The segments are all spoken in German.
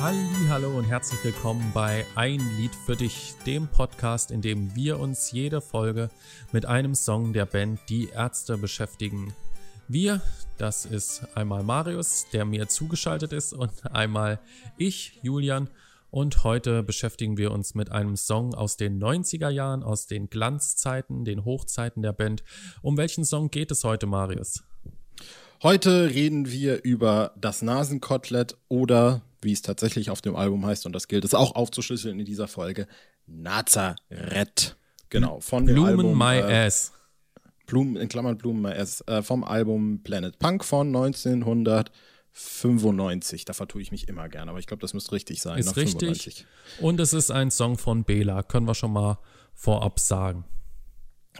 Hallo und herzlich willkommen bei Ein Lied für dich, dem Podcast, in dem wir uns jede Folge mit einem Song der Band Die Ärzte beschäftigen. Wir, das ist einmal Marius, der mir zugeschaltet ist, und einmal ich, Julian. Und heute beschäftigen wir uns mit einem Song aus den 90er Jahren, aus den Glanzzeiten, den Hochzeiten der Band. Um welchen Song geht es heute, Marius? Heute reden wir über das Nasenkotelett oder wie es tatsächlich auf dem Album heißt, und das gilt es auch aufzuschlüsseln in dieser Folge, Nazareth. Genau, von dem Blumen Album, My äh, Ass. Blumen, in Klammern Blumen My Ass, äh, vom Album Planet Punk von 1995. Da vertue ich mich immer gerne, aber ich glaube, das müsste richtig sein. Ist richtig. 95. Und es ist ein Song von Bela, können wir schon mal vorab sagen.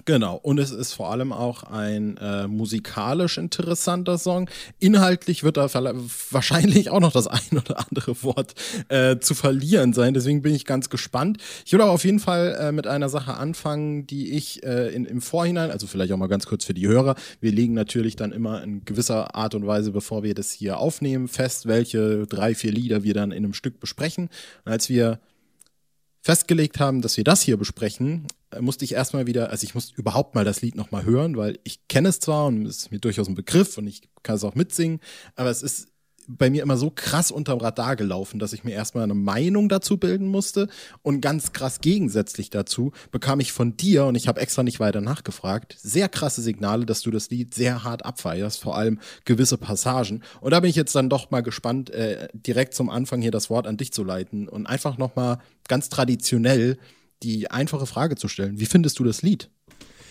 Genau, und es ist vor allem auch ein äh, musikalisch interessanter Song. Inhaltlich wird da wahrscheinlich auch noch das ein oder andere Wort äh, zu verlieren sein, deswegen bin ich ganz gespannt. Ich will aber auf jeden Fall äh, mit einer Sache anfangen, die ich äh, in, im Vorhinein, also vielleicht auch mal ganz kurz für die Hörer, wir legen natürlich dann immer in gewisser Art und Weise, bevor wir das hier aufnehmen, fest, welche drei, vier Lieder wir dann in einem Stück besprechen. Und als wir festgelegt haben, dass wir das hier besprechen, äh, musste ich erstmal wieder, also ich musste überhaupt mal das Lied nochmal hören, weil ich kenne es zwar und es ist mir durchaus ein Begriff und ich kann es auch mitsingen, aber es ist bei mir immer so krass unterm Radar gelaufen, dass ich mir erstmal eine Meinung dazu bilden musste. Und ganz krass gegensätzlich dazu bekam ich von dir, und ich habe extra nicht weiter nachgefragt, sehr krasse Signale, dass du das Lied sehr hart abfeierst, vor allem gewisse Passagen. Und da bin ich jetzt dann doch mal gespannt, äh, direkt zum Anfang hier das Wort an dich zu leiten und einfach nochmal ganz traditionell die einfache Frage zu stellen. Wie findest du das Lied?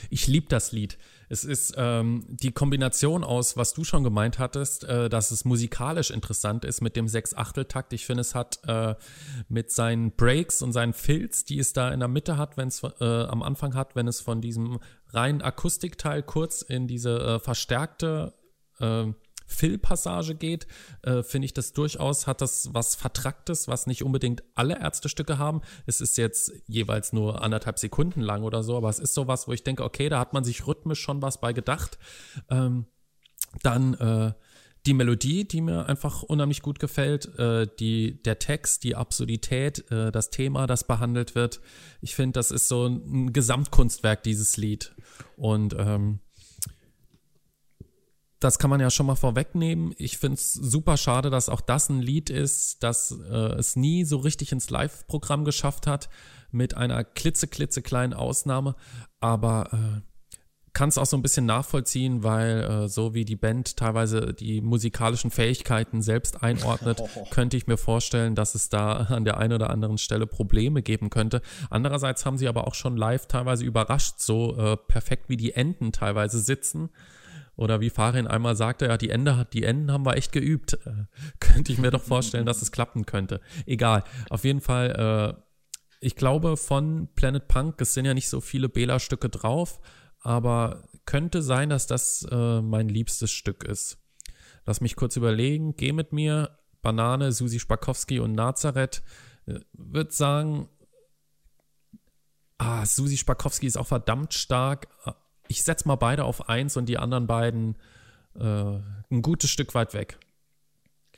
Ich liebe das Lied. Es ist ähm, die Kombination aus, was du schon gemeint hattest, äh, dass es musikalisch interessant ist mit dem Sechs-Achtel-Takt. Ich finde, es hat äh, mit seinen Breaks und seinen Fills, die es da in der Mitte hat, wenn es äh, am Anfang hat, wenn es von diesem reinen Akustikteil kurz in diese äh, verstärkte Fill-Passage geht, äh, finde ich das durchaus, hat das was Vertracktes, was nicht unbedingt alle Ärztestücke haben. Es ist jetzt jeweils nur anderthalb Sekunden lang oder so, aber es ist sowas, wo ich denke, okay, da hat man sich rhythmisch schon was bei gedacht. Ähm, dann äh, die Melodie, die mir einfach unheimlich gut gefällt, äh, die, der Text, die Absurdität, äh, das Thema, das behandelt wird. Ich finde, das ist so ein Gesamtkunstwerk, dieses Lied. Und ähm, das kann man ja schon mal vorwegnehmen. Ich finde es super schade, dass auch das ein Lied ist, das äh, es nie so richtig ins Live-Programm geschafft hat, mit einer klitzeklitzekleinen Ausnahme. Aber äh, kann es auch so ein bisschen nachvollziehen, weil äh, so wie die Band teilweise die musikalischen Fähigkeiten selbst einordnet, könnte ich mir vorstellen, dass es da an der einen oder anderen Stelle Probleme geben könnte. Andererseits haben sie aber auch schon live teilweise überrascht, so äh, perfekt wie die Enden teilweise sitzen. Oder wie Farin einmal sagte, ja, die, Ende, die Enden haben wir echt geübt. Äh, könnte ich mir doch vorstellen, dass es klappen könnte. Egal. Auf jeden Fall, äh, ich glaube, von Planet Punk, es sind ja nicht so viele Bela-Stücke drauf, aber könnte sein, dass das äh, mein liebstes Stück ist. Lass mich kurz überlegen. Geh mit mir, Banane, Susi Spakowski und Nazareth. Äh, Würde sagen, ah, Susi Spakowski ist auch verdammt stark, ich setze mal beide auf eins und die anderen beiden äh, ein gutes Stück weit weg.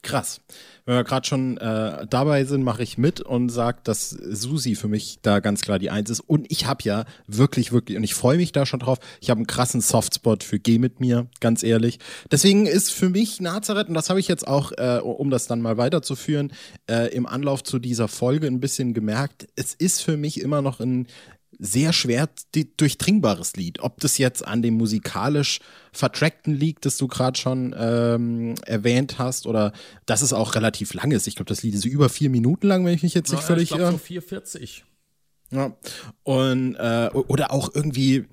Krass. Wenn wir gerade schon äh, dabei sind, mache ich mit und sage, dass Susi für mich da ganz klar die Eins ist. Und ich habe ja wirklich, wirklich, und ich freue mich da schon drauf, ich habe einen krassen Softspot für Geh mit mir, ganz ehrlich. Deswegen ist für mich Nazareth, und das habe ich jetzt auch, äh, um das dann mal weiterzuführen, äh, im Anlauf zu dieser Folge ein bisschen gemerkt, es ist für mich immer noch ein sehr schwer durchdringbares Lied. Ob das jetzt an dem musikalisch Vertrackten liegt, das du gerade schon ähm, erwähnt hast, oder dass es auch relativ lang ist. Ich glaube, das Lied ist über vier Minuten lang, wenn ich mich jetzt nicht ja, völlig irre. Ich glaube, so 4,40. Ja. Und, äh, oder auch irgendwie,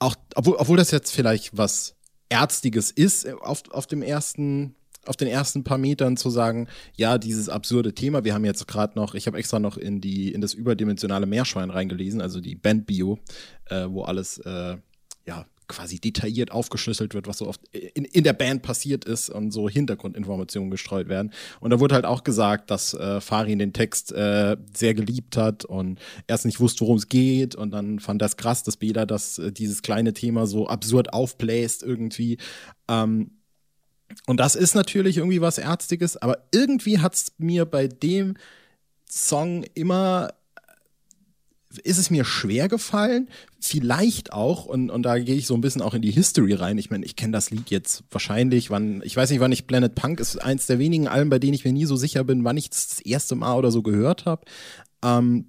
auch, obwohl, obwohl das jetzt vielleicht was Ärztiges ist auf, auf dem ersten auf den ersten paar Metern zu sagen, ja, dieses absurde Thema, wir haben jetzt gerade noch, ich habe extra noch in die in das überdimensionale Meerschwein reingelesen, also die Bandbio, äh, wo alles äh, ja quasi detailliert aufgeschlüsselt wird, was so oft in, in der Band passiert ist und so Hintergrundinformationen gestreut werden. Und da wurde halt auch gesagt, dass äh, Farin den Text äh, sehr geliebt hat und erst nicht wusste, worum es geht und dann fand das krass, dass Bela das äh, dieses kleine Thema so absurd aufbläst irgendwie. Ähm, Und das ist natürlich irgendwie was Ärztiges, aber irgendwie hat es mir bei dem Song immer ist es mir schwer gefallen, vielleicht auch, und, und da gehe ich so ein bisschen auch in die History rein. Ich meine, ich kenne das Lied jetzt wahrscheinlich, wann, ich weiß nicht, wann ich Planet Punk ist eins der wenigen Alben, bei denen ich mir nie so sicher bin, wann ich das erste Mal oder so gehört habe. Ähm,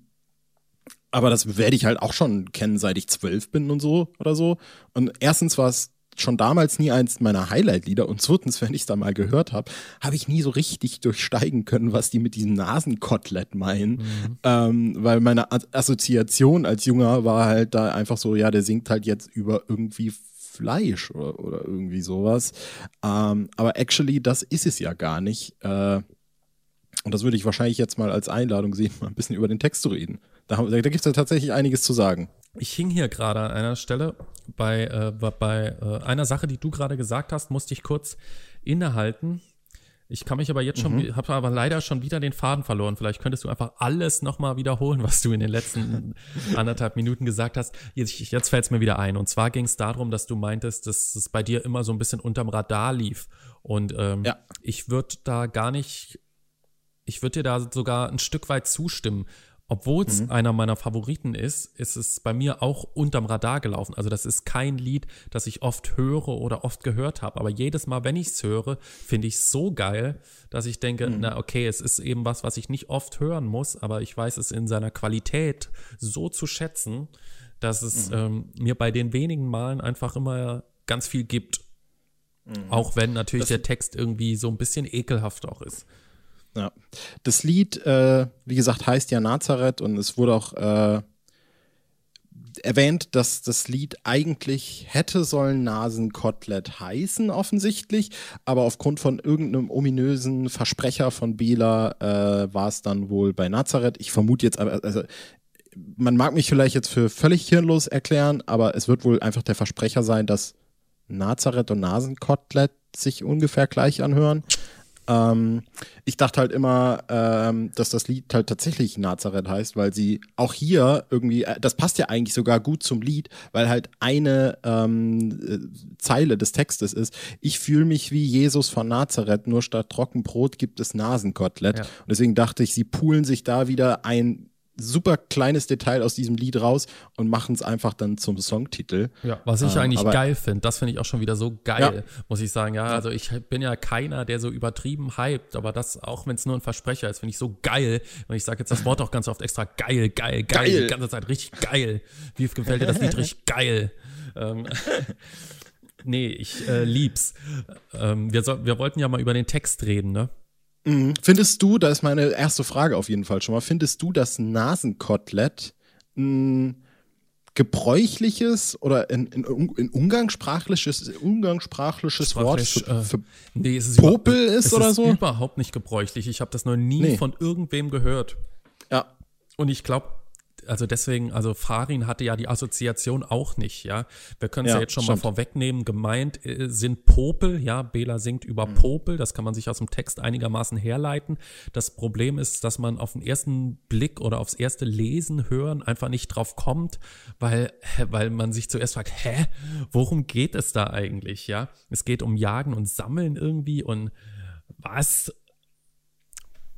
aber das werde ich halt auch schon kennen, seit ich zwölf bin und so oder so. Und erstens war es schon damals nie eins meiner Highlight-Lieder und zweitens, wenn ich es da mal gehört habe, habe ich nie so richtig durchsteigen können, was die mit diesem Nasenkotelett meinen, mhm. ähm, weil meine Assoziation als Junger war halt da einfach so, ja, der singt halt jetzt über irgendwie Fleisch oder, oder irgendwie sowas. Ähm, aber actually, das ist es ja gar nicht. Äh, und das würde ich wahrscheinlich jetzt mal als Einladung sehen, mal ein bisschen über den Text zu reden. Da, da gibt es ja tatsächlich einiges zu sagen. Ich hing hier gerade an einer Stelle bei, äh, bei äh, einer Sache, die du gerade gesagt hast, musste ich kurz innehalten. Ich kann mich aber jetzt schon, mhm. habe aber leider schon wieder den Faden verloren. Vielleicht könntest du einfach alles nochmal wiederholen, was du in den letzten anderthalb Minuten gesagt hast. Jetzt, jetzt fällt es mir wieder ein. Und zwar ging es darum, dass du meintest, dass es bei dir immer so ein bisschen unterm Radar lief. Und ähm, ja. ich würde da gar nicht, ich würde dir da sogar ein Stück weit zustimmen. Obwohl es mhm. einer meiner Favoriten ist, ist es bei mir auch unterm Radar gelaufen. Also das ist kein Lied, das ich oft höre oder oft gehört habe. Aber jedes Mal, wenn ich es höre, finde ich es so geil, dass ich denke, mhm. na okay, es ist eben was, was ich nicht oft hören muss, aber ich weiß es in seiner Qualität so zu schätzen, dass es mhm. ähm, mir bei den wenigen Malen einfach immer ganz viel gibt. Mhm. Auch wenn natürlich das der Text irgendwie so ein bisschen ekelhaft auch ist. Ja. Das Lied, äh, wie gesagt, heißt ja Nazareth und es wurde auch äh, erwähnt, dass das Lied eigentlich hätte sollen Nasenkotelett heißen, offensichtlich, aber aufgrund von irgendeinem ominösen Versprecher von Bela äh, war es dann wohl bei Nazareth. Ich vermute jetzt, also man mag mich vielleicht jetzt für völlig hirnlos erklären, aber es wird wohl einfach der Versprecher sein, dass Nazareth und Nasenkotelett sich ungefähr gleich anhören. Ähm, ich dachte halt immer, ähm, dass das Lied halt tatsächlich Nazareth heißt, weil sie auch hier irgendwie, äh, das passt ja eigentlich sogar gut zum Lied, weil halt eine ähm, äh, Zeile des Textes ist, ich fühle mich wie Jesus von Nazareth, nur statt Trockenbrot gibt es Nasenkotelett. Ja. Und deswegen dachte ich, sie poolen sich da wieder ein super kleines Detail aus diesem Lied raus und machen es einfach dann zum Songtitel. Ja, was ich ähm, eigentlich geil finde, das finde ich auch schon wieder so geil, ja. muss ich sagen. Ja, also ich bin ja keiner, der so übertrieben hypt, aber das, auch wenn es nur ein Versprecher ist, finde ich so geil. Und ich sage jetzt das Wort auch ganz oft extra geil, geil, geil, geil. die ganze Zeit richtig geil. Wie gefällt dir das Lied richtig geil? Ähm, nee, ich äh, lieb's. Ähm, wir, so, wir wollten ja mal über den Text reden, ne? Mhm. Findest du, da ist meine erste Frage auf jeden Fall schon mal, findest du das Nasenkotelett ein gebräuchliches oder in, in, in umgangssprachliches, umgangssprachliches Wort für, äh, für nee, es ist Popel ist es oder ist so? überhaupt nicht gebräuchlich. Ich habe das noch nie nee. von irgendwem gehört. Ja. Und ich glaube, also deswegen, also Farin hatte ja die Assoziation auch nicht, ja. Wir können es ja, ja, jetzt schon stimmt. mal vorwegnehmen. Gemeint äh, sind Popel, ja. Bela singt über mhm. Popel, das kann man sich aus dem Text einigermaßen herleiten. Das Problem ist, dass man auf den ersten Blick oder aufs erste Lesen, Hören einfach nicht drauf kommt, weil, weil man sich zuerst fragt, hä, worum geht es da eigentlich, ja? Es geht um Jagen und Sammeln irgendwie und was?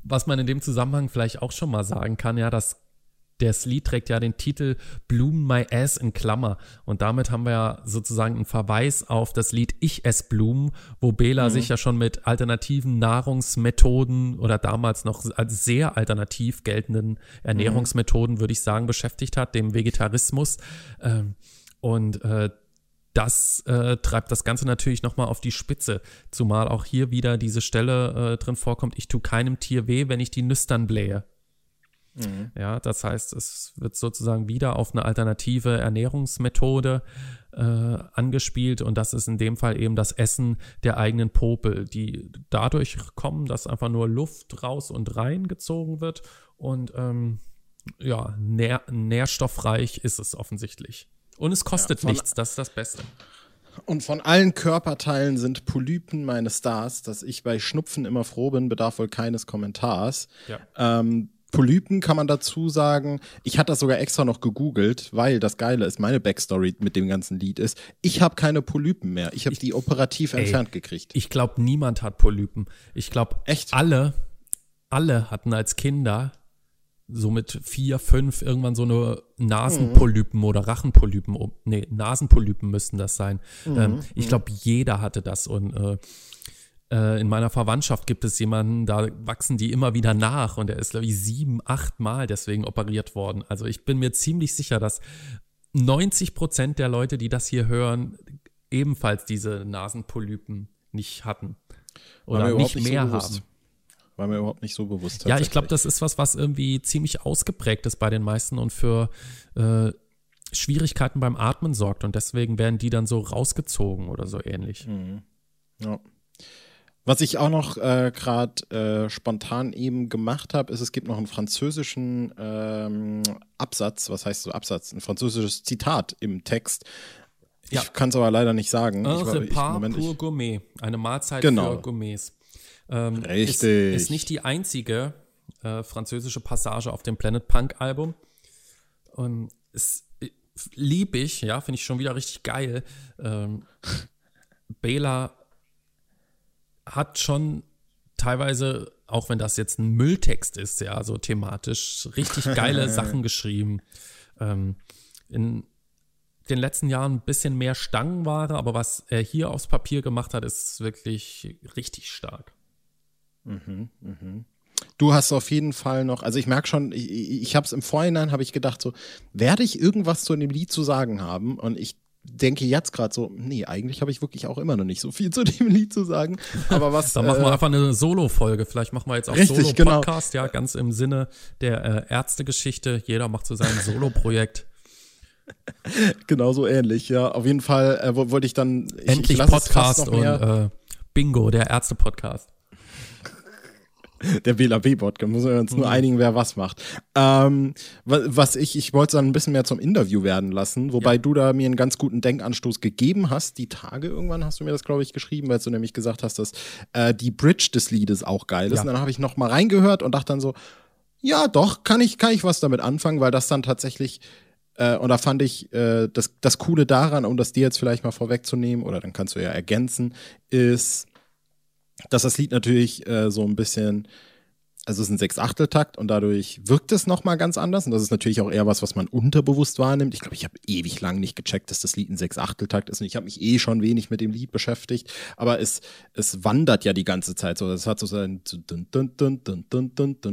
Was man in dem Zusammenhang vielleicht auch schon mal sagen kann, ja, das das Lied trägt ja den Titel Bloom My Ass in Klammer. Und damit haben wir ja sozusagen einen Verweis auf das Lied Ich ess Blumen, wo Bela mhm. sich ja schon mit alternativen Nahrungsmethoden oder damals noch als sehr alternativ geltenden Ernährungsmethoden, mhm. würde ich sagen, beschäftigt hat, dem Vegetarismus. Ähm, und äh, das äh, treibt das Ganze natürlich nochmal auf die Spitze, zumal auch hier wieder diese Stelle äh, drin vorkommt, ich tue keinem Tier weh, wenn ich die Nüstern blähe. Mhm. Ja, das heißt, es wird sozusagen wieder auf eine alternative Ernährungsmethode äh, angespielt und das ist in dem Fall eben das Essen der eigenen Popel, die dadurch kommen, dass einfach nur Luft raus und rein gezogen wird und ähm, ja, nähr nährstoffreich ist es offensichtlich. Und es kostet ja, nichts, das ist das Beste. Und von allen Körperteilen sind Polypen meine Stars, dass ich bei Schnupfen immer froh bin, bedarf wohl keines Kommentars. Ja. Ähm, Polypen kann man dazu sagen, ich hatte das sogar extra noch gegoogelt, weil das Geile ist, meine Backstory mit dem ganzen Lied ist, ich habe keine Polypen mehr. Ich habe die operativ ey, entfernt gekriegt. Ich glaube, niemand hat Polypen. Ich glaube, alle, alle hatten als Kinder so mit vier, fünf irgendwann so eine Nasenpolypen mhm. oder Rachenpolypen. Nee, Nasenpolypen müssten das sein. Mhm. Ähm, ich glaube, jeder hatte das und äh, äh, in meiner Verwandtschaft gibt es jemanden, da wachsen die immer wieder nach und er ist, glaube ich, sieben, acht Mal deswegen operiert worden. Also ich bin mir ziemlich sicher, dass 90 Prozent der Leute, die das hier hören, ebenfalls diese Nasenpolypen nicht hatten. Oder nicht mehr so haben. War mir überhaupt nicht so bewusst. Ja, ich glaube, das ist was, was irgendwie ziemlich ausgeprägt ist bei den meisten und für äh, Schwierigkeiten beim Atmen sorgt. Und deswegen werden die dann so rausgezogen oder so ähnlich. Mhm. Ja. Was ich auch noch äh, gerade äh, spontan eben gemacht habe, ist, es gibt noch einen französischen ähm, Absatz, was heißt so Absatz? Ein französisches Zitat im Text. Ich ja. kann es aber leider nicht sagen. Un ich, repas Moment, pour gourmet. Eine Mahlzeit genau. für Gourmets. Ähm, Richtig. Ist, ist, nicht die einzige äh, französische Passage auf dem Planet Punk Album. Und es äh, lieb ich, ja, finde ich schon wieder richtig geil. Ähm, Bela hat schon teilweise, auch wenn das jetzt ein Mülltext ist, ja, so thematisch, richtig geile Sachen geschrieben. Ähm, in den letzten Jahren ein bisschen mehr Stangenware, aber was er hier aufs Papier gemacht hat, ist wirklich richtig stark. Mhm, mhm. Du hast auf jeden Fall noch, also ich merke schon, ich, ich habe es im Vorhinein, habe ich gedacht, so, werde ich irgendwas zu dem Lied zu sagen haben? Und ich denke jetzt gerade so, nee, eigentlich habe ich wirklich auch immer noch nicht so viel zu dem Lied zu sagen. Aber was. Dann machen wir äh, einfach eine Solo-Folge. Vielleicht machen wir jetzt auch Solo-Podcast, genau. ja, ganz im Sinne der äh, Ärztegeschichte. Jeder macht so sein Solo-Projekt. Genauso ähnlich, ja. Auf jeden Fall äh, wollte ich dann. Ich, Endlich ich Podcast und äh, Bingo, der Ärzte-Podcast. der BLAB-Podcast. Müssen wir uns nur mhm. einigen, wer was macht. Ähm, was ich, ich wollte es dann ein bisschen mehr zum Interview werden lassen, wobei ja. du da mir einen ganz guten Denkanstoß gegeben hast. Die Tage irgendwann hast du mir das, glaube ich, geschrieben, weil du nämlich gesagt hast, dass äh, die Bridge des Liedes auch geil ist. Ja. Und dann habe ich noch mal reingehört und dachte dann so, ja, doch, kann ich, kann ich was damit anfangen, weil das dann tatsächlich äh, und da fand ich äh, das, das Coole daran, um das dir jetzt vielleicht mal vorwegzunehmen, oder dann kannst du ja ergänzen, ist, dass das Lied natürlich äh, so ein bisschen also es ist ein Sechs-Achtel-Takt und dadurch wirkt es nochmal ganz anders. Und das ist natürlich auch eher was, was man unterbewusst wahrnimmt. Ich glaube, ich habe ewig lang nicht gecheckt, dass das Lied ein Sechs-Achtel-Takt ist. Und ich habe mich eh schon wenig mit dem Lied beschäftigt. Aber es, es wandert ja die ganze Zeit so. Es hat so sein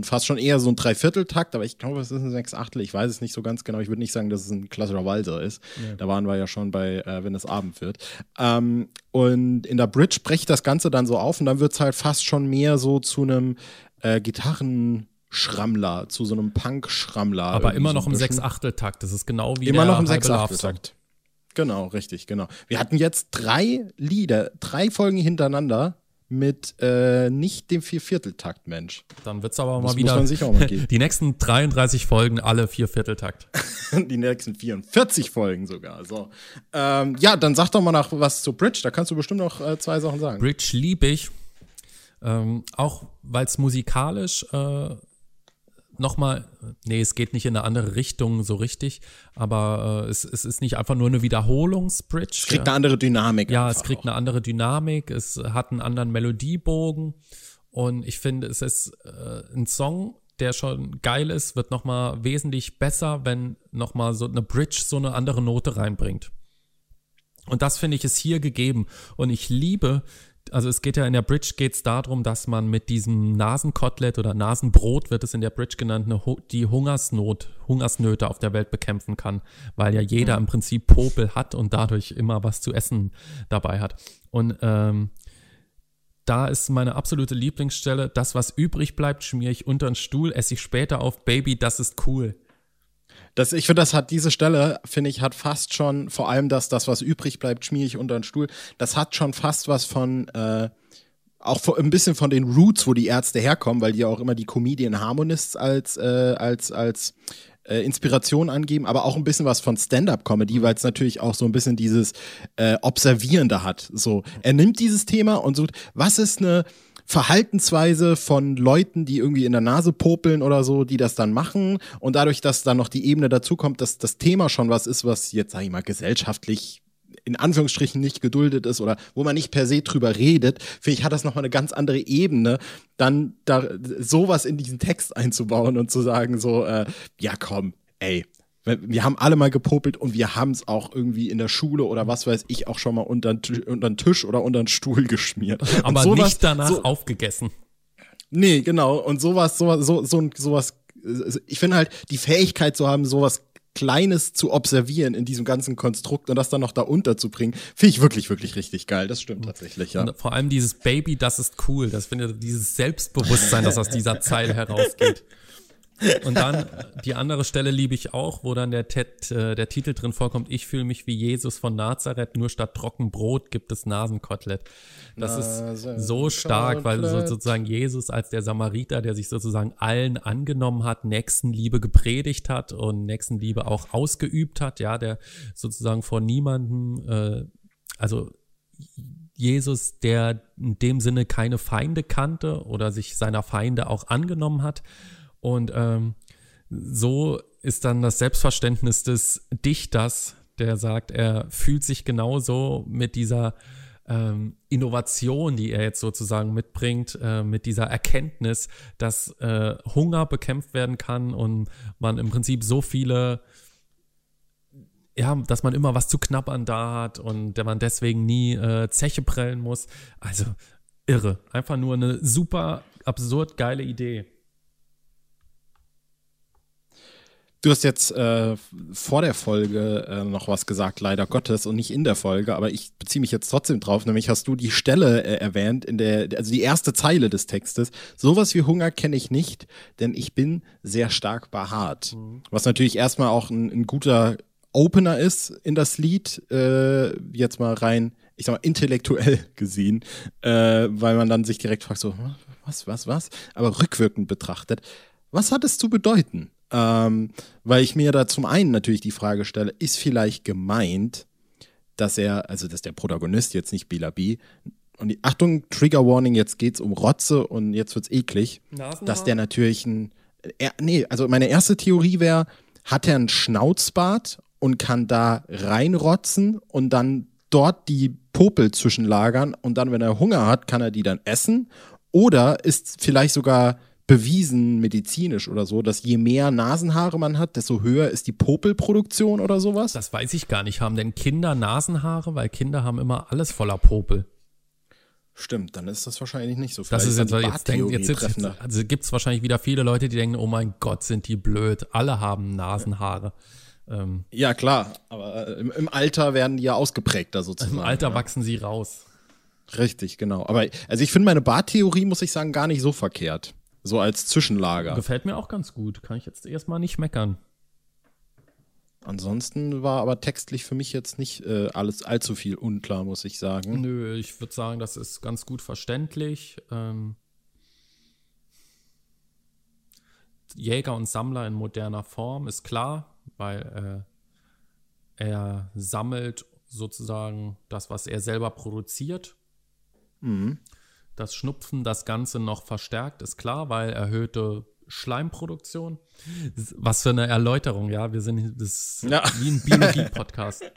fast schon eher so ein Dreiviertel-Takt. Aber ich glaube, es ist ein Sechs-Achtel. Ich weiß es nicht so ganz genau. Ich würde nicht sagen, dass es ein klassischer Walser ist. Ja. Da waren wir ja schon bei, äh, wenn es Abend wird. Ähm, und in der Bridge bricht das Ganze dann so auf und dann wird es halt fast schon mehr so zu einem äh, Gitarrenschrammler, zu so einem Punk-Schrammler. Aber immer noch so im Sechs-Achtel-Takt. Das ist genau wie Immer noch im Sechs-Achtel-Takt. Genau, richtig, genau. Wir hatten jetzt drei Lieder, drei Folgen hintereinander mit äh, nicht dem Viervierteltakt, Mensch. Dann wird es aber mal wieder mal die nächsten 33 Folgen alle Viervierteltakt. die nächsten 44 Folgen sogar. So. Ähm, ja, dann sag doch mal nach was zu Bridge. Da kannst du bestimmt noch äh, zwei Sachen sagen. Bridge liebe ich. Ähm, auch weil es musikalisch äh, nochmal, nee, es geht nicht in eine andere Richtung so richtig, aber äh, es, es ist nicht einfach nur eine Wiederholungsbridge. Es kriegt eine andere Dynamik. Ja, es kriegt auch. eine andere Dynamik, es hat einen anderen Melodiebogen und ich finde, es ist äh, ein Song, der schon geil ist, wird nochmal wesentlich besser, wenn nochmal so eine Bridge so eine andere Note reinbringt. Und das finde ich ist hier gegeben. Und ich liebe also es geht ja in der Bridge geht es darum, dass man mit diesem Nasenkotelett oder Nasenbrot wird es in der Bridge genannt, eine, die Hungersnot, Hungersnöte auf der Welt bekämpfen kann, weil ja jeder mhm. im Prinzip Popel hat und dadurch immer was zu essen dabei hat. Und ähm, da ist meine absolute Lieblingsstelle, das, was übrig bleibt, schmiere ich unter den Stuhl, esse ich später auf, Baby, das ist cool. Das, ich finde, das hat diese Stelle, finde ich, hat fast schon, vor allem das, das, was übrig bleibt, schmier ich unter den Stuhl, das hat schon fast was von, äh, auch ein bisschen von den Roots, wo die Ärzte herkommen, weil die ja auch immer die Comedian Harmonists als, äh, als, als äh, Inspiration angeben, aber auch ein bisschen was von Stand-up-Comedy, weil es natürlich auch so ein bisschen dieses äh, Observierende hat. So, er nimmt dieses Thema und sucht, was ist eine Verhaltensweise von Leuten, die irgendwie in der Nase popeln oder so, die das dann machen. Und dadurch, dass dann noch die Ebene dazu kommt, dass das Thema schon was ist, was jetzt, sag ich mal, gesellschaftlich in Anführungsstrichen nicht geduldet ist oder wo man nicht per se drüber redet, finde ich, hat das nochmal eine ganz andere Ebene, dann da sowas in diesen Text einzubauen und zu sagen, so, äh, ja komm, ey, wir haben alle mal gepopelt und wir haben es auch irgendwie in der Schule oder was weiß ich auch schon mal unter den Tisch oder unter den Stuhl geschmiert. Aber sowas, nicht danach so, aufgegessen. Nee, genau. Und sowas, sowas, so, so, sowas, ich finde halt, die Fähigkeit zu haben, sowas Kleines zu observieren in diesem ganzen Konstrukt und das dann noch da unterzubringen, finde ich wirklich, wirklich richtig geil. Das stimmt tatsächlich, ja. Und vor allem dieses Baby, das ist cool. Das finde ich, dieses Selbstbewusstsein, das aus dieser Zeile herausgeht. Und dann die andere Stelle liebe ich auch, wo dann der, Ted, äh, der Titel drin vorkommt, ich fühle mich wie Jesus von Nazareth, nur statt Trockenbrot gibt es Nasenkotelett. Das Nasen ist so stark, weil so, sozusagen Jesus als der Samariter, der sich sozusagen allen angenommen hat, Nächstenliebe gepredigt hat und Nächstenliebe auch ausgeübt hat, ja, der sozusagen vor niemandem, äh, also Jesus, der in dem Sinne keine Feinde kannte oder sich seiner Feinde auch angenommen hat und ähm, so ist dann das Selbstverständnis des Dichters, der sagt, er fühlt sich genauso mit dieser ähm, Innovation, die er jetzt sozusagen mitbringt, äh, mit dieser Erkenntnis, dass äh, Hunger bekämpft werden kann und man im Prinzip so viele ja, dass man immer was zu knabbern da hat und der man deswegen nie äh, Zeche prellen muss. Also irre. Einfach nur eine super absurd geile Idee. Du hast jetzt äh, vor der Folge äh, noch was gesagt, leider Gottes, und nicht in der Folge, aber ich beziehe mich jetzt trotzdem drauf, nämlich hast du die Stelle äh, erwähnt, in der, also die erste Zeile des Textes. Sowas wie Hunger kenne ich nicht, denn ich bin sehr stark behaart. Mhm. Was natürlich erstmal auch ein, ein, guter Opener ist in das Lied, äh, jetzt mal rein, ich sag mal, intellektuell gesehen, äh, weil man dann sich direkt fragt, so, was, was, was? Aber rückwirkend betrachtet, was hat es zu bedeuten? Ähm, weil ich mir da zum einen natürlich die Frage stelle, ist vielleicht gemeint, dass er, also dass der Protagonist jetzt nicht Bela B. Und die Achtung, Trigger Warning, jetzt geht's um Rotze und jetzt wird's eklig, Nasenhaar. dass der natürlich ein. Er, nee, also meine erste Theorie wäre, hat er einen Schnauzbart und kann da reinrotzen und dann dort die Popel zwischenlagern und dann, wenn er Hunger hat, kann er die dann essen? Oder ist vielleicht sogar bewiesen medizinisch oder so, dass je mehr Nasenhaare man hat, desto höher ist die Popelproduktion oder sowas? Das weiß ich gar nicht. Haben denn Kinder Nasenhaare? Weil Kinder haben immer alles voller Popel. Stimmt, dann ist das wahrscheinlich nicht so. Vielleicht das ist jetzt, jetzt, jetzt, jetzt, jetzt also gibt es wahrscheinlich wieder viele Leute, die denken, oh mein Gott, sind die blöd. Alle haben Nasenhaare. Ähm, ja, klar, aber äh, im, im, Alter werden die ja ausgeprägter sozusagen. Im Alter ja. wachsen sie raus. Richtig, genau. Aber also ich finde meine Barttheorie, muss ich sagen, gar nicht so verkehrt. So als Zwischenlager. Gefällt mir auch ganz gut. Kann ich jetzt erstmal nicht meckern. Ansonsten war aber textlich für mich jetzt nicht äh, alles allzu viel unklar, muss ich sagen. Nö, ich würde sagen, das ist ganz gut verständlich. Ähm Jäger und Sammler in moderner Form ist klar, weil äh, er sammelt sozusagen das, was er selber produziert. Mhm. Das Schnupfen das Ganze noch verstärkt, ist klar, weil erhöhte Schleimproduktion. Was für eine Erläuterung, ja. Wir sind das ja. wie ein Biologie-Podcast.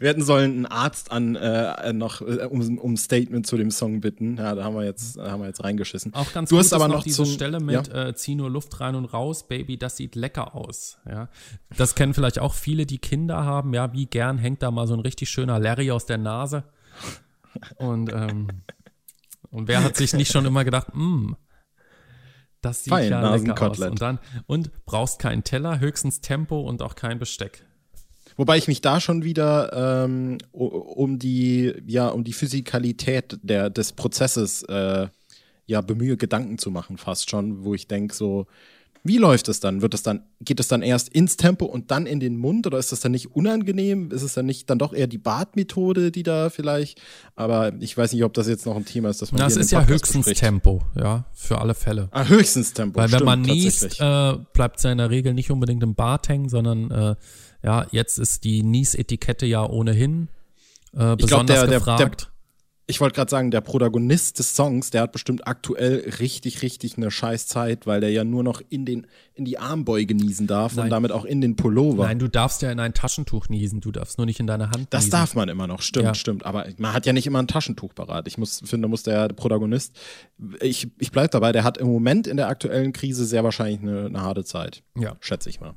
Wir hätten sollen einen Arzt an äh, noch äh, um, um Statement zu dem Song bitten. Ja, da haben wir jetzt, haben wir jetzt reingeschissen. Auch ganz du gut hast aber noch, noch diese zum, Stelle mit ja? äh, zieh nur Luft rein und raus, Baby, das sieht lecker aus. Ja, das kennen vielleicht auch viele, die Kinder haben. Ja, wie gern hängt da mal so ein richtig schöner Larry aus der Nase. Und ähm, und wer hat sich nicht schon immer gedacht, hm, das sieht Fein, ja lecker aus. Und dann, und brauchst keinen Teller, höchstens Tempo und auch kein Besteck. Wobei ich mich da schon wieder ähm, um die, ja, um die Physikalität der, des Prozesses äh, ja bemühe, Gedanken zu machen, fast schon, wo ich denke, so, wie läuft es dann? Wird es dann, geht es dann erst ins Tempo und dann in den Mund oder ist das dann nicht unangenehm? Ist es dann nicht dann doch eher die Bartmethode, die da vielleicht? Aber ich weiß nicht, ob das jetzt noch ein Thema ist, dass man Das ist ja höchstens bespricht. Tempo, ja, für alle Fälle. Ah, höchstens Tempo. Weil wenn man niest, äh, bleibt es ja in der Regel nicht unbedingt im Bart hängen, sondern äh, ja, jetzt ist die Nies-Etikette ja ohnehin äh, besonders glaub, der, gefragt. Der, der ich wollte gerade sagen, der Protagonist des Songs, der hat bestimmt aktuell richtig, richtig eine scheiß Zeit, weil der ja nur noch in, den, in die Armbeuge niesen darf Nein. und damit auch in den Pullover. Nein, du darfst ja in ein Taschentuch niesen, du darfst nur nicht in deine Hand Das niesen. darf man immer noch, stimmt, ja. stimmt. Aber man hat ja nicht immer ein Taschentuch parat. Ich muss, finde, muss der Protagonist, ich, ich bleibe dabei, der hat im Moment in der aktuellen Krise sehr wahrscheinlich eine, eine harte Zeit. Ja. Schätze ich mal.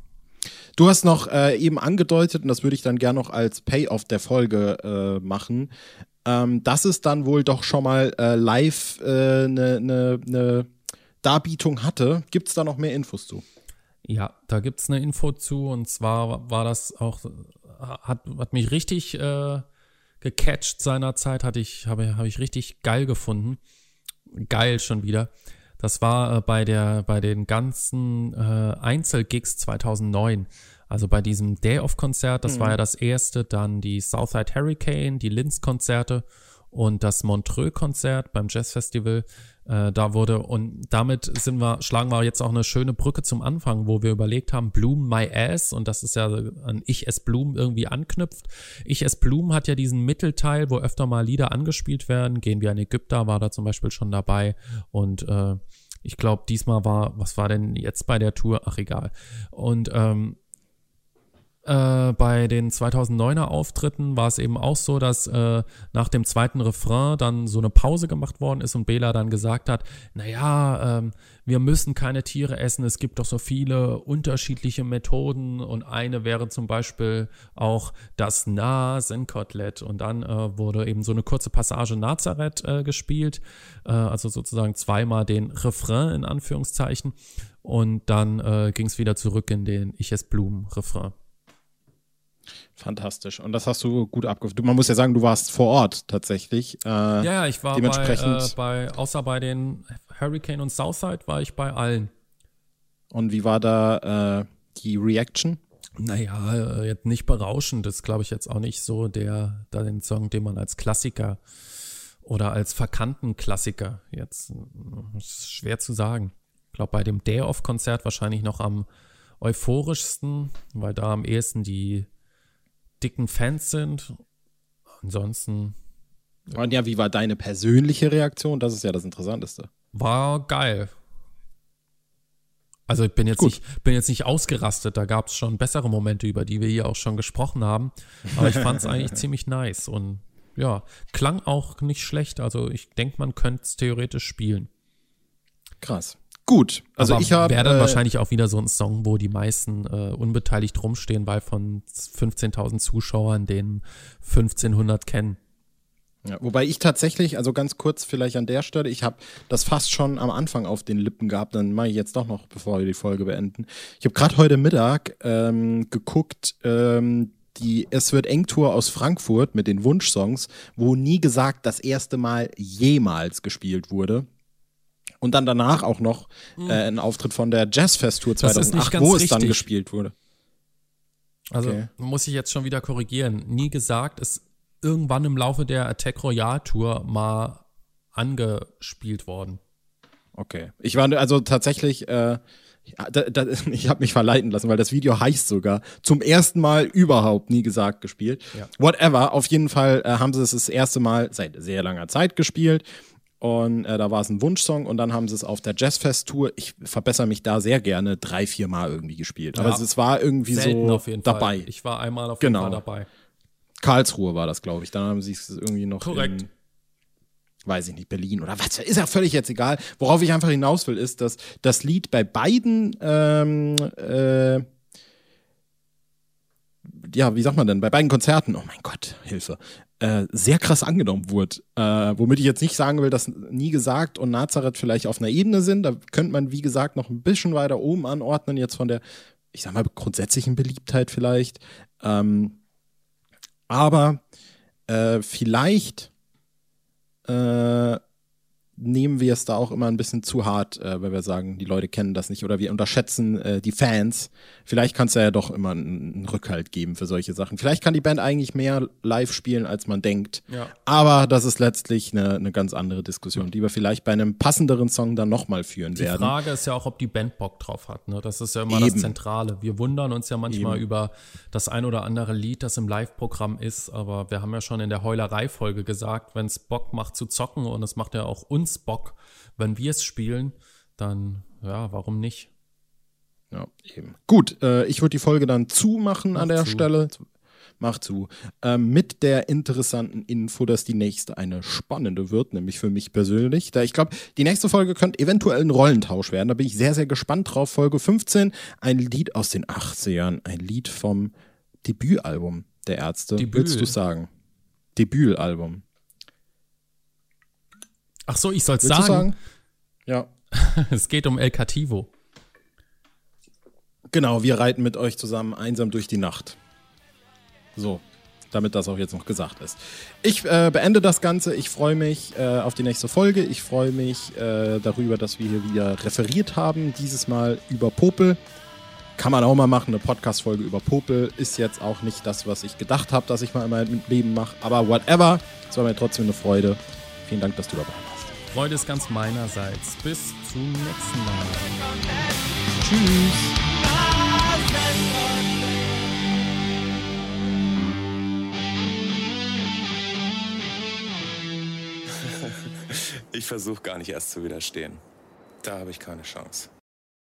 Du hast noch äh, eben angedeutet, und das würde ich dann gerne noch als Payoff der Folge äh, machen, ähm, dass es dann wohl doch schon mal äh, live eine äh, ne, ne, ne Darbietung hatte. Gibt es da noch mehr Infos zu? Ja, da gibt es eine Info zu und zwar war das auch, hat, hat mich richtig äh, gecatcht seinerzeit, hatte ich, habe hab ich richtig geil gefunden. Geil schon wieder. Das war äh, bei der, bei den ganzen äh, Einzelgigs 2009. Also bei diesem Day of Konzert, das mhm. war ja das erste, dann die Southside Hurricane, die Linz-Konzerte und das Montreux-Konzert beim Jazz-Festival. Äh, da wurde, und damit sind wir, schlagen wir jetzt auch eine schöne Brücke zum Anfang, wo wir überlegt haben, Bloom My Ass, und das ist ja an Ich es Bloom irgendwie anknüpft. Ich es Bloom hat ja diesen Mittelteil, wo öfter mal Lieder angespielt werden. Gehen wir in Ägypter, war da zum Beispiel schon dabei. Und äh, ich glaube, diesmal war, was war denn jetzt bei der Tour? Ach, egal. Und ähm, äh, bei den 2009er Auftritten war es eben auch so, dass äh, nach dem zweiten Refrain dann so eine Pause gemacht worden ist und Bela dann gesagt hat, naja, ähm, wir müssen keine Tiere essen, es gibt doch so viele unterschiedliche Methoden und eine wäre zum Beispiel auch das Nasenkotelett und dann äh, wurde eben so eine kurze Passage Nazareth äh, gespielt, äh, also sozusagen zweimal den Refrain in Anführungszeichen und dann äh, ging es wieder zurück in den Ich ess Blumen Refrain. Fantastisch. Und das hast du gut abgeführt. Man muss ja sagen, du warst vor Ort tatsächlich. Äh, ja, ja, ich war dementsprechend bei, äh, bei, außer bei den Hurricane und Southside war ich bei allen. Und wie war da äh, die Reaction? Naja, äh, jetzt nicht berauschend. Das glaube ich jetzt auch nicht so der, da den Song, den man als Klassiker oder als verkannten Klassiker jetzt, ist schwer zu sagen. Ich glaube, bei dem Day-Off-Konzert wahrscheinlich noch am euphorischsten, weil da am ehesten die dicken Fans sind. Ansonsten. Und ja, wie war deine persönliche Reaktion? Das ist ja das Interessanteste. War geil. Also ich bin jetzt, nicht, bin jetzt nicht ausgerastet, da gab es schon bessere Momente, über die wir hier auch schon gesprochen haben. Aber ich fand es eigentlich ziemlich nice und ja, klang auch nicht schlecht. Also ich denke, man könnte es theoretisch spielen. Krass. Gut, also Aber ich habe. Wäre dann äh, wahrscheinlich auch wieder so ein Song, wo die meisten äh, unbeteiligt rumstehen, weil von 15.000 Zuschauern den 1500 kennen. Ja, wobei ich tatsächlich, also ganz kurz vielleicht an der Stelle, ich habe das fast schon am Anfang auf den Lippen gehabt, dann mache ich jetzt doch noch, bevor wir die Folge beenden. Ich habe gerade heute Mittag ähm, geguckt, ähm, die Es wird eng Tour aus Frankfurt mit den Wunschsongs, wo nie gesagt das erste Mal jemals gespielt wurde. Und dann danach auch noch mhm. äh, ein Auftritt von der Jazzfest Tour 2008, wo es dann gespielt wurde. Also okay. muss ich jetzt schon wieder korrigieren. Nie gesagt, ist irgendwann im Laufe der Attack Royale Tour mal angespielt worden. Okay. Ich war also tatsächlich, äh, da, da, ich habe mich verleiten lassen, weil das Video heißt sogar zum ersten Mal überhaupt nie gesagt gespielt. Ja. Whatever. Auf jeden Fall äh, haben sie es das erste Mal seit sehr langer Zeit gespielt. Und äh, da war es ein Wunschsong und dann haben sie es auf der Jazzfest-Tour, ich verbessere mich da sehr gerne, drei, vier Mal irgendwie gespielt. Aber ja, es war irgendwie so dabei. Fall. Ich war einmal auf jeden genau. Fall dabei. Karlsruhe war das, glaube ich. Dann haben sie es irgendwie noch Korrekt. In, weiß ich nicht, Berlin oder was, ist ja völlig jetzt egal. Worauf ich einfach hinaus will, ist, dass das Lied bei beiden ähm, äh, ja, wie sagt man denn, bei beiden Konzerten, oh mein Gott, Hilfe, äh, sehr krass angenommen wurde. Äh, womit ich jetzt nicht sagen will, dass nie gesagt und Nazareth vielleicht auf einer Ebene sind. Da könnte man, wie gesagt, noch ein bisschen weiter oben anordnen, jetzt von der, ich sag mal, grundsätzlichen Beliebtheit vielleicht. Ähm, aber äh, vielleicht äh, nehmen wir es da auch immer ein bisschen zu hart, äh, weil wir sagen, die Leute kennen das nicht oder wir unterschätzen äh, die Fans. Vielleicht kann es ja doch immer einen, einen, Rückhalt geben für solche Sachen. Vielleicht kann die Band eigentlich mehr live spielen, als man denkt. Ja. Aber das ist letztlich eine, eine ganz andere Diskussion, die wir vielleicht bei einem passenderen Song dann nochmal führen die werden. Die Frage ist ja auch, ob die Band Bock drauf hat. Ne? Das ist ja immer Eben. das Zentrale. Wir wundern uns ja manchmal Eben. über das ein oder andere Lied, das im Live-Programm ist, aber wir haben ja schon in der Heulerei-Folge gesagt, wenn es Bock macht zu zocken und es macht ja auch uns Bock, wenn wir es spielen, dann ja, warum nicht? Ja, eben. Gut, äh, ich würde die Folge dann zumachen Mach an der zu. Stelle. Mach zu. Ähm, mit der interessanten Info, dass die nächste eine spannende wird, nämlich für mich persönlich. Da ich glaube, die nächste Folge könnte eventuell ein Rollentausch werden. Da bin ich sehr, sehr gespannt drauf. Folge 15, ein Lied aus den 80ern, ein Lied vom Debütalbum der Ärzte. Debüt. Würdest du sagen? Debütalbum. Ach so, ich soll es sagen? sagen? Ja. es geht um El Cativo. Genau, wir reiten mit euch zusammen einsam durch die Nacht. So, damit das auch jetzt noch gesagt ist. Ich äh, beende das Ganze. Ich freue mich äh, auf die nächste Folge. Ich freue mich äh, darüber, dass wir hier wieder referiert haben. Dieses Mal über Popel. Kann man auch mal machen. Eine Podcast-Folge über Popel ist jetzt auch nicht das, was ich gedacht habe, dass ich mal in meinem Leben mache. Aber whatever. Es war mir trotzdem eine Freude. Vielen Dank, dass du dabei warst. Freude ist ganz meinerseits. Bis zum nächsten Mal. Tschüss. Ich versuche gar nicht erst zu widerstehen. Da habe ich keine Chance.